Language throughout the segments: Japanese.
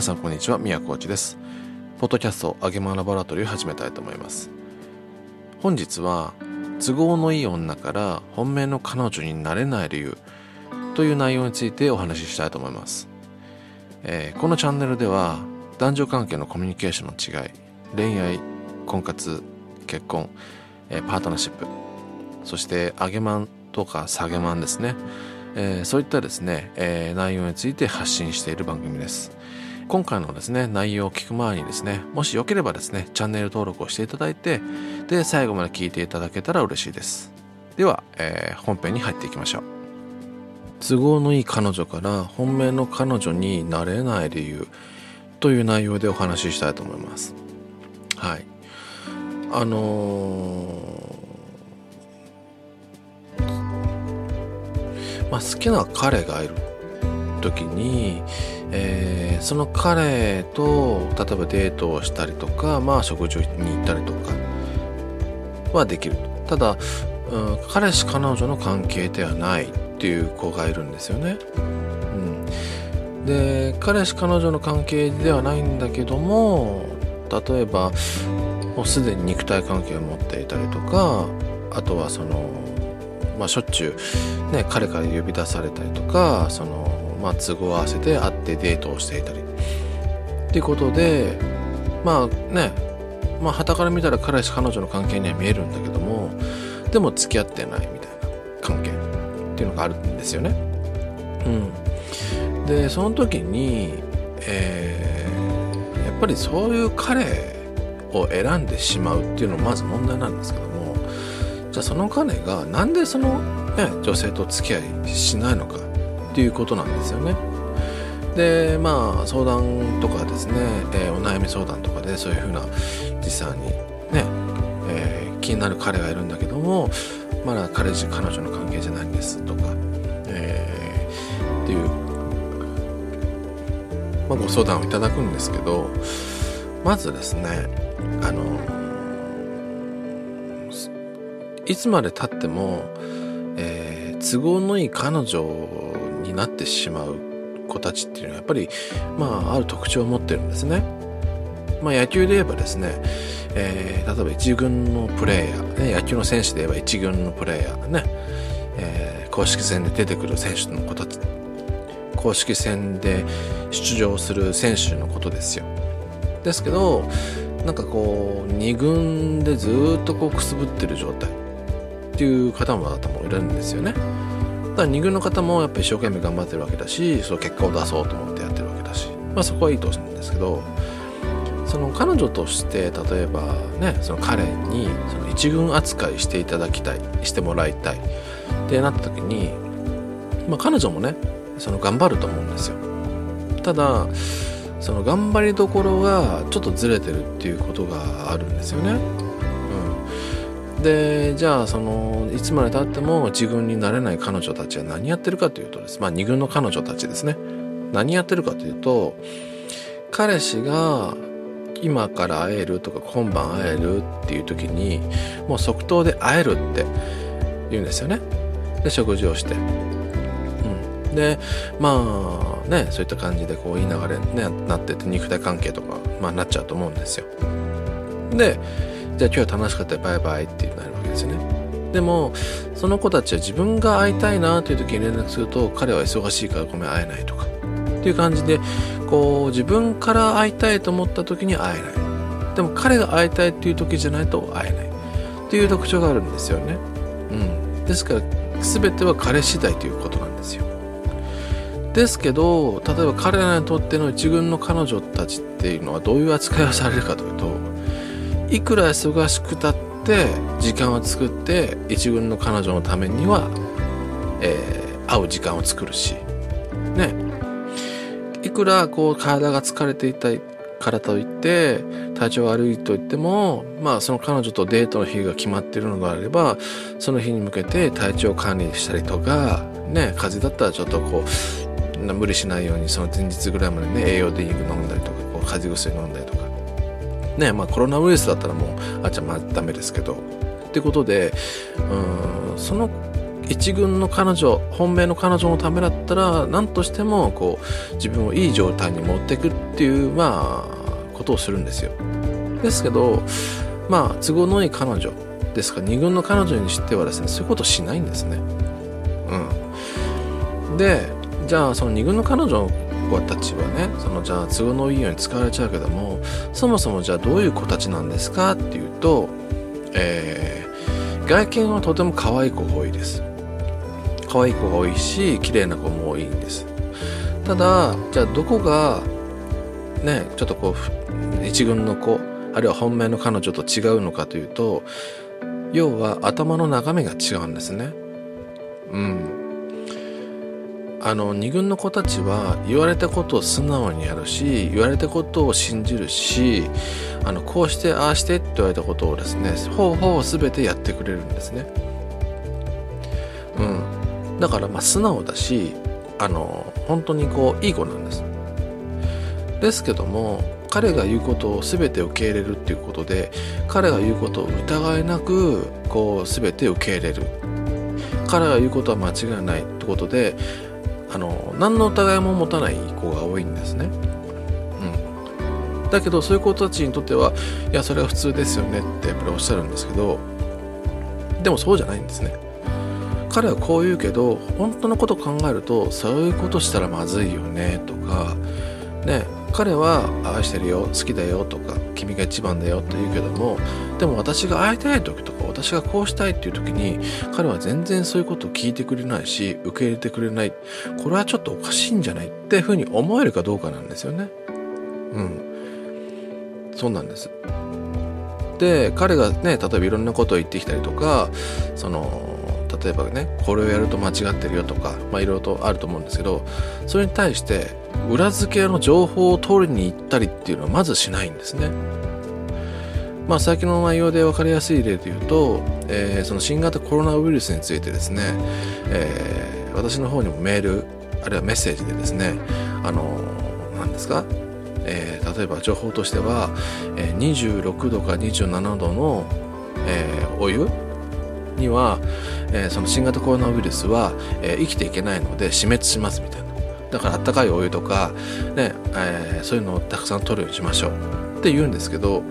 皆さんこんにちは宮コーチです。ポッドキャストあげまラボラトリーを始めたいと思います。本日は都合のいい女から本命の彼女になれない理由という内容についてお話ししたいと思います、えー、このチャンネルでは男女関係のコミュニケーションの違い恋愛婚活結婚、えー、パートナーシップそして上げまんとか下げまんですね、えー、そういったですね、えー、内容について発信している番組です。今回のですね内容を聞く前にですねもしよければですねチャンネル登録をしていただいてで最後まで聞いていただけたら嬉しいです。では、えー、本編に入っていきましょう。都合のいい彼女から本命の彼女になれない理由という内容でお話ししたいと思います。はい。あのまあ、好きな彼がいる時に、えー、その彼と例えばデートをしたりとか、まあ、食事に行ったりとかはできるただ、うん、彼氏彼女の関係ではないっていう子がいるんですよね。うん、で彼氏彼女の関係ではないんだけども例えばもうすでに肉体関係を持っていたりとかあとはそのまあ、しょっちゅう、ね、彼から呼び出されたりとかその、まあ、都合合わせて会ってデートをしていたりっていうことでまあねまあ旗から見たら彼氏彼女の関係には見えるんだけどもでも付き合ってないみたいな関係っていうのがあるんですよね。うん、でその時に、えー、やっぱりそういう彼を選んでしまうっていうのもまず問題なんですけどもじゃあその彼がなんでその、ね、女性と付き合いしないのかっていうことなんですよね。でまあ相談とかですね、えー、お悩み相談とかでそういうふうな実際にね、えー、気になる彼がいるんだけどもまだ彼氏彼女の関係じゃないんですとか、えー、っていう、まあ、ご相談をいただくんですけどまずですねあのいつまでたっても、えー、都合のいい彼女になってしまう子たちっていうのはやっぱり、まあ、ある特徴を持ってるんですね。まあ、野球で言えばですね、えー、例えば一軍のプレーヤー、ね、野球の選手で言えば一軍のプレーヤーね、えー、公式戦で出てくる選手の子たち公式戦で出場する選手のことですよ。ですけどなんかこう2軍でずっとこうくすぶってる状態っていう方もいるんですよねだ2軍の方もやっぱ一生懸命頑張ってるわけだしその結果を出そうと思ってやってるわけだしまあそこはいいと思うんですけどその彼女として例えばねその彼にその一軍扱いしていただきたいしてもらいたいってなった時に、まあ、彼女もねその頑張ると思うんですよ。ただその頑張りどころがちょっとずれてるっていうことがあるんですよね。でじゃあそのいつまでたっても自分になれない彼女たちは何やってるかというとです。まあ2軍の彼女たちですね。何やってるかというと彼氏が今から会えるとか今晩会えるっていう時にもう即答で会えるって言うんですよね。で食事をして、うん、でまあねそういった感じでこういい流れに、ね、なってて肉体関係とか、まあ、なっちゃうと思うんですよ。でじゃあ今日は楽しかったバイバイってなるわけですよね。でもその子たちは自分が会いたいなという時に連絡すると彼は忙しいからごめん会えないとか。っていう感じでこう自分から会いたいと思った時に会えない。でも彼が会いたいっていう時じゃないと会えない。っていう特徴があるんですよね。うん。ですから全ては彼次第ということなんですよ。ですけど例えば彼らにとっての一軍の彼女たちっていうのはどういう扱いをされるかというといくら忙しくたって時間を作って一軍の彼女のためには、えー、会う時間を作るし。ね。いくらこう体が疲れていたからといって体調悪いと言ってもまあその彼女とデートの日が決まっているのであればその日に向けて体調管理したりとかね風邪だったらちょっとこう無理しないようにその前日ぐらいまでね栄養ドリンク飲んだりとかこう風邪薬飲んだりとか。ねまあ、コロナウイルスだったらもうあっちゃまあダメですけど。ってことでうんその一軍の彼女本命の彼女のためだったら何としてもこう自分をいい状態に持っていくっていうまあことをするんですよ。ですけどまあ都合のいい彼女ですか二軍の彼女にしてはですねそういうことしないんですね。うん。でじゃあその二軍の彼女子たちはねそのじゃあ都合のいいように使われちゃうけどもそもそもじゃあどういう子たちなんですかっていうと、えー、外見はとても可愛い子が多いです。可愛い子が多いし綺麗な子も多いんです。ただじゃあどこがねちょっとこう一軍の子あるいは本命の彼女と違うのかというと要は頭の中身が違うんですね。うん。あの二軍の子たちは言われたことを素直にやるし言われたことを信じるしあのこうしてああしてって言われたことをですねほうほう全てやってくれるんですね。うん。だからまあ素直だしあの本当にこういい子なんです。ですけども彼が言うことを全て受け入れるっていうことで彼が言うことを疑いなくこう全て受け入れる。彼が言うことは間違いないってことであの何の疑いも持たない子が多いんですね。うん、だけどそういう子たちにとってはいやそれは普通ですよねってやっぱりおっしゃるんですけどでもそうじゃないんですね。彼はこう言うけど本当のこと考えるとそういうことしたらまずいよねとかね彼は愛してるよ好きだよとか君が一番だよと言うけどもでも私が会いたい時とか私がこうしたいっていう時に彼は全然そういうことを聞いてくれないし受け入れてくれない。これはちょっとおかしいんじゃないっていうふうに思えるかどうかなんですよね。うん。そうなんです。で彼がね例えばいろんなことを言ってきたりとかその例えばねこれをやると間違ってるよとかまあいろいろとあると思うんですけどそれに対して裏付けの情報を取りに行ったりっていうのはまずしないんですね。まあ、最近の内容で分かりやすい例で言うと、えー、その新型コロナウイルスについてですね、えー、私の方にもメールあるいはメッセージでですねあの何ですか、えー、例えば情報としては、えー、26度か27度の、えー、お湯には、えー、その新型コロナウイルスは、えー、生きていけないので死滅しますみたいなだからあったかいお湯とか、ねえー、そういうのをたくさん取るようにしましょうって言うんですけど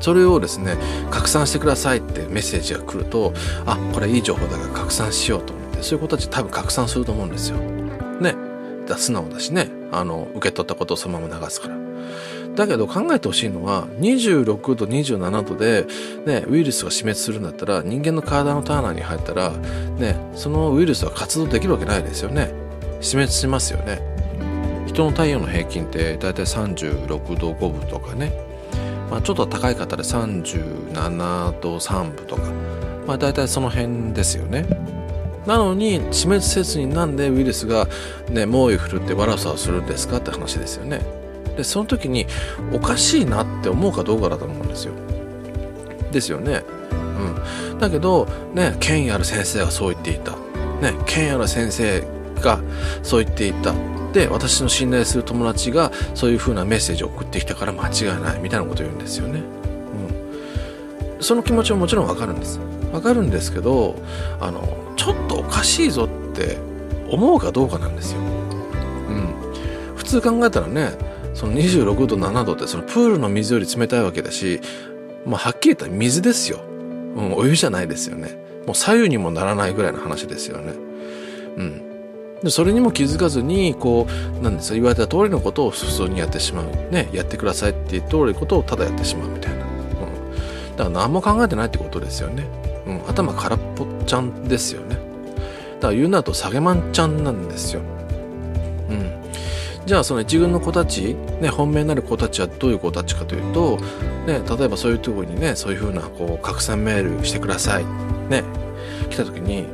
それをですね拡散してくださいってメッセージが来るとあこれいい情報だから拡散しようと思ってそういう子たち多分拡散すると思うんですよ。ねだ素直だしねあの受け取ったことをそのまま流すから。だけど考えてほしいのは26度27度で、ね、ウイルスが死滅するんだったら人間の体のターナーに入ったら、ね、そのウイルスは活動できるわけないですよね。死滅しますよね。人の体温の平均って大体36度5分とかね、まあ、ちょっと高い方で37度3分とか、まあ、大体その辺ですよね。なのに死滅せずになんでウイルスが、ね、猛威振るって悪さをするんですかって話ですよね。でその時におかしいなって思うかどうかだと思うんですよ。ですよね。うん。だけどね権威ある先生はそう言っていた。ね権威ある先生がそう言っていた。で私の信頼する友達がそういう風なメッセージを送ってきたから間違いない。みたいなことを言うんですよね、うん、その気持ちももちろんわかるんです。わかるんですけどあのちょっとおかしいぞって思うかどうかなんですよ、うん、普通考えたらねその26度7度ってそのプールの水より冷たいわけだし、まあ、はっきり言ったら水ですよ、うん、お湯じゃないですよね。もう左右にもならないぐらいの話ですよね。うん。でそれにも気づかずにこうなんですか言われた通りのことを普通にやってしまう。ねやってくださいっていう通りのことをただやってしまうみたいな、うん、だから何も考えてないってことですよね、うん、頭空っぽちゃんですよね。だから言うなと下げまんちゃんなんですよ。うん。じゃあその一軍の子たち、ね、本命なる子たちはどういう子たちかというと、ね、例えばそういうところにねそういうふうなこう拡散メールしてください。ね。来た時に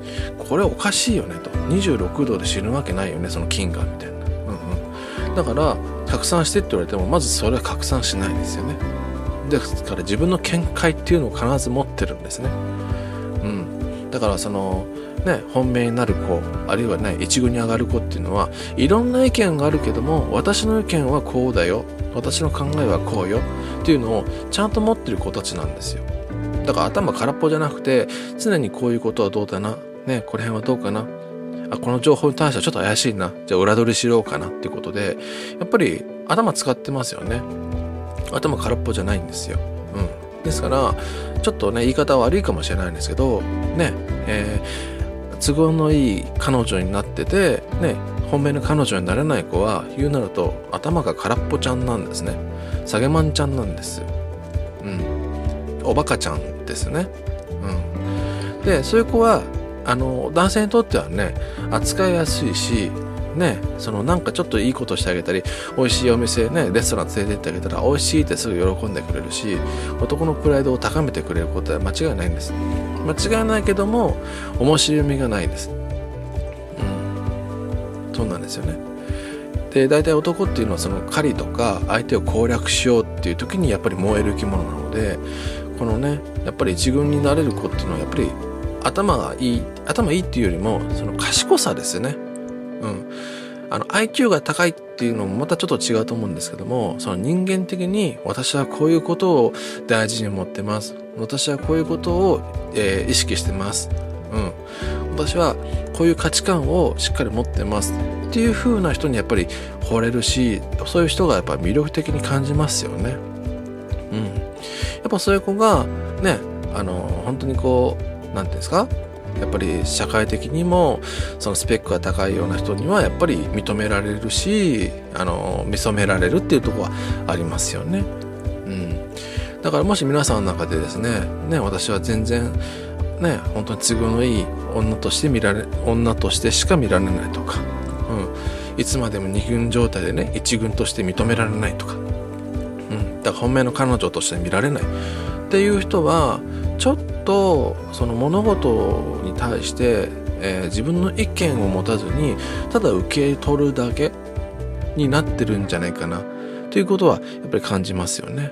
これおかしいよねと。26度で死ぬわけないよねその菌がみたいな、うんうん、だから拡散してって言われてもまずそれは拡散しないですよね。ですから自分の見解っていうのを必ず持ってるんですね。うん。だからそのね、本命になる子あるいはね一軍に上がる子っていうのはいろんな意見があるけども私の意見はこうだよ。私の考えはこうよ。っていうのをちゃんと持ってる子たちなんですよ。だから頭空っぽじゃなくて常にこういうことはどうだな、ね、この辺はどうかな？あこの情報に対してはちょっと怪しいな。じゃあ裏取りしようかなっていうことでやっぱり頭使ってますよね。頭空っぽじゃないんですよ、うん、ですからちょっとね言い方悪いかもしれないんですけどねえー、都合のいい彼女になっててね本命の彼女になれない子は言うなると頭が空っぽちゃんなんですね。下げまんちゃんなんです。うん。おバカちゃんですね。うん。でそういう子はあの男性にとってはね扱いやすいしねそのなんかちょっといいことしてあげたり美味しいお店ねレストラン連れて行ってあげたら美味しいってすぐ喜んでくれるし男のプライドを高めてくれることは間違いないんです。間違いないけども面白みがないです。うん。そうなんですよね。で大体男っていうのはその狩りとか相手を攻略しようっていう時にやっぱり燃える生き物なのでこのねやっぱり自分になれる子っていうのはやっぱり頭がいい頭いいっていうよりもその賢さですよね。うん。あの IQ が高いっていうのもまたちょっと違うと思うんですけどもその人間的に私はこういうことを大事に思ってます。私はこういうことを、えー、意識してます。うん。私はこういう価値観をしっかり持ってます。っていう風な人にやっぱり惚れるしそういう人がやっぱ魅力的に感じますよね。うん。やっぱそういう子がねあの本当にこう何て言うんですか？やっぱり社会的にもそのスペックが高いような人にはやっぱり認められるしあの見初められるっていうとこはありますよね。うん、だからもし皆さんの中でですねね私は全然ね本当に都合のいい女として見られ女としてしか見られないとか、うん、いつまでも二軍状態でね一軍として認められないとか、うん、だから本命の彼女として見られないっていう人はちょっととその物事に対して、えー、自分の意見を持たずにただ受け取るだけになってるんじゃないかなということはやっぱり感じますよね。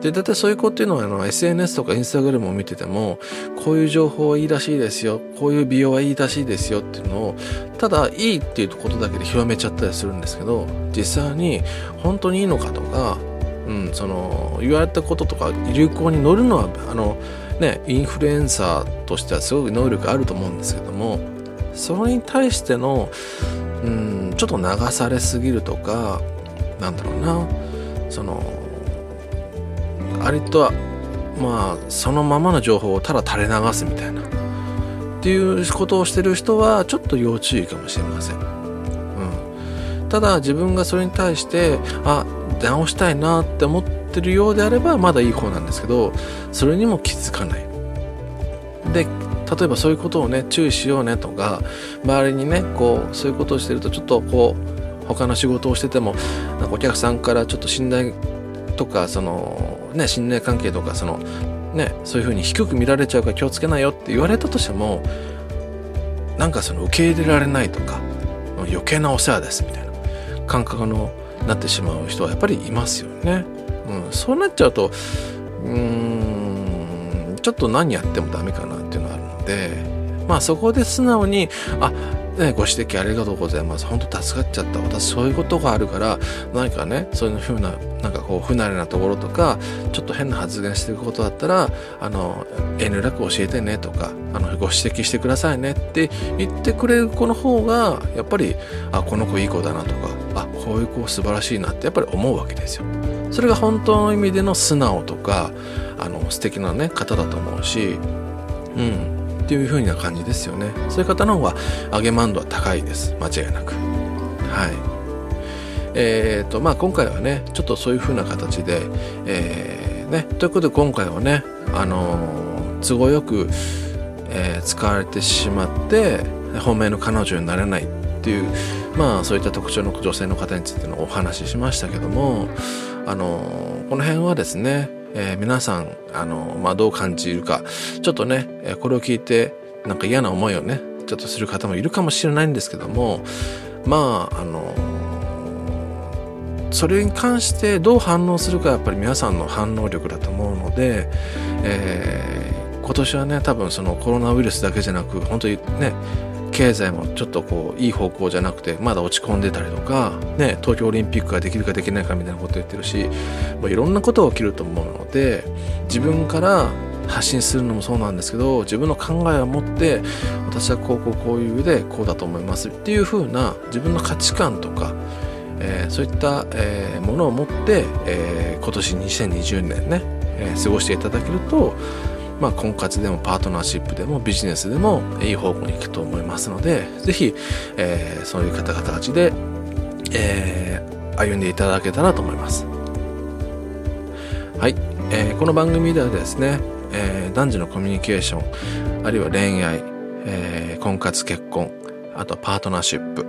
で、だいたいそういう子っていうのはあの SNS とかインスタグラムを見てても、こういう情報はいいらしいですよ、こういう美容はいいらしいですよっていうのを、ただいいっていうことだけで広めちゃったりするんですけど、実際に本当にいいのかとか、うん、その言われたこととか流行に乗るのはあの、ね、インフルエンサーとしてはすごく能力あると思うんですけどもそれに対しての、うん、ちょっと流されすぎるとかなんだろうなそのありとはまあそのままの情報をただ垂れ流すみたいなっていうことをしてる人はちょっと要注意かもしれません。うん、ただ自分がそれに対してあ直したいなって思っててるようであればまだいい方なんですけどそれにも気づかないで例えばそういうことをね注意しようねとか周りにねこうそういうことをしてるとちょっとこう他の仕事をしててもなんかお客さんからちょっと信頼とかそのね信頼関係とかそのねそういう風に低く見られちゃうから気をつけなよって言われたとしてもなんかその受け入れられないとか余計なお世話ですみたいな感覚のなってしまう人はやっぱりいますよね。うん、そうなっちゃうとうーんちょっと何やってもダメかなっていうのがあるのでまあそこで素直にあね、ご指摘ありがとうございます。本当助かっちゃった。私そういうことがあるから、何かね、そういうふうな、なんかこう、不慣れなところとか、ちょっと変な発言してることだったら、あの、遠慮なく教えてねとか、あの、ご指摘してくださいねって言ってくれる子の方が、やっぱり、あ、この子いい子だなとか、あ、こういう子素晴らしいなってやっぱり思うわけですよ。それが本当の意味での素直とか、あの、素敵なね、方だと思うし、うん。っていう風な感じですよね。そういう方の方が揚げ満度は高いです。間違いなく。はい。えーとまあ今回はねちょっとそういう風な形でえー、ね。ということで今回はねあのー、都合よく、えー、使われてしまって本命の彼女になれないっていうまあそういった特徴の女性の方についてのお話ししましたけどもあの、この辺はですねえー、皆さん、あの、まあ、どう感じるか、ちょっとね、これを聞いて、なんか嫌な思いをね、ちょっとする方もいるかもしれないんですけども、まあ、あの、それに関してどう反応するかやっぱり皆さんの反応力だと思うので、えー、今年はね多分そのコロナウイルスだけじゃなく本当にね経済もちょっとこういい方向じゃなくてまだ落ち込んでたりとか、ね、東京オリンピックができるかできないかみたいなこと言ってるしもういろんなことが起きると思うので自分から発信するのもそうなんですけど自分の考えを持って私はこうこうこういう上でこうだと思いますっていう風な自分の価値観とか、えー、そういった、えー、ものを持って、えー、今年2020年ね、え過ごしていただけるとまあ、婚活でもパートナーシップでもビジネスでもいい方向に行くと思いますのでぜひ、えー、そういう方々たちで、えー、歩んでいただけたらと思います。はい、えー、この番組ではですね、えー、男女のコミュニケーションあるいは恋愛、えー、婚活結婚あとはパートナーシップ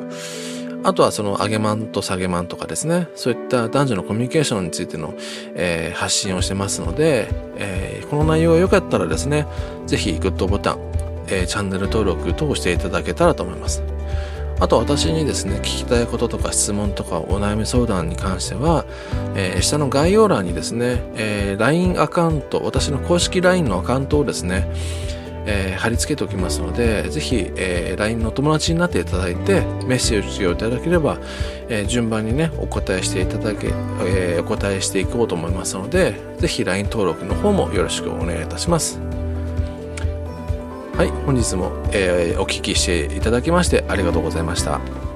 あとはその上げマンと下げマンとかですね、そういった男女のコミュニケーションについての、えー、発信をしてますので、えー、この内容が良かったらですね、ぜひグッドボタン、えー、チャンネル登録等をしていただけたらと思います。あと私にですね、聞きたいこととか質問とかお悩み相談に関しては、えー、下の概要欄にですね、えー、LINE アカウント、私の公式 LINE のアカウントをですね、えー、貼り付けておきますので、ぜひ、えー、LINE の友達になっていただいて、メッセージをいただければ、えー、順番にね、お答えしていただけ、え、お答えしていこうと思いますので、ぜひ LINE 登録の方もよろしくお願いいたします。はい、本日も、え、お聞きしていただきましてありがとうございました。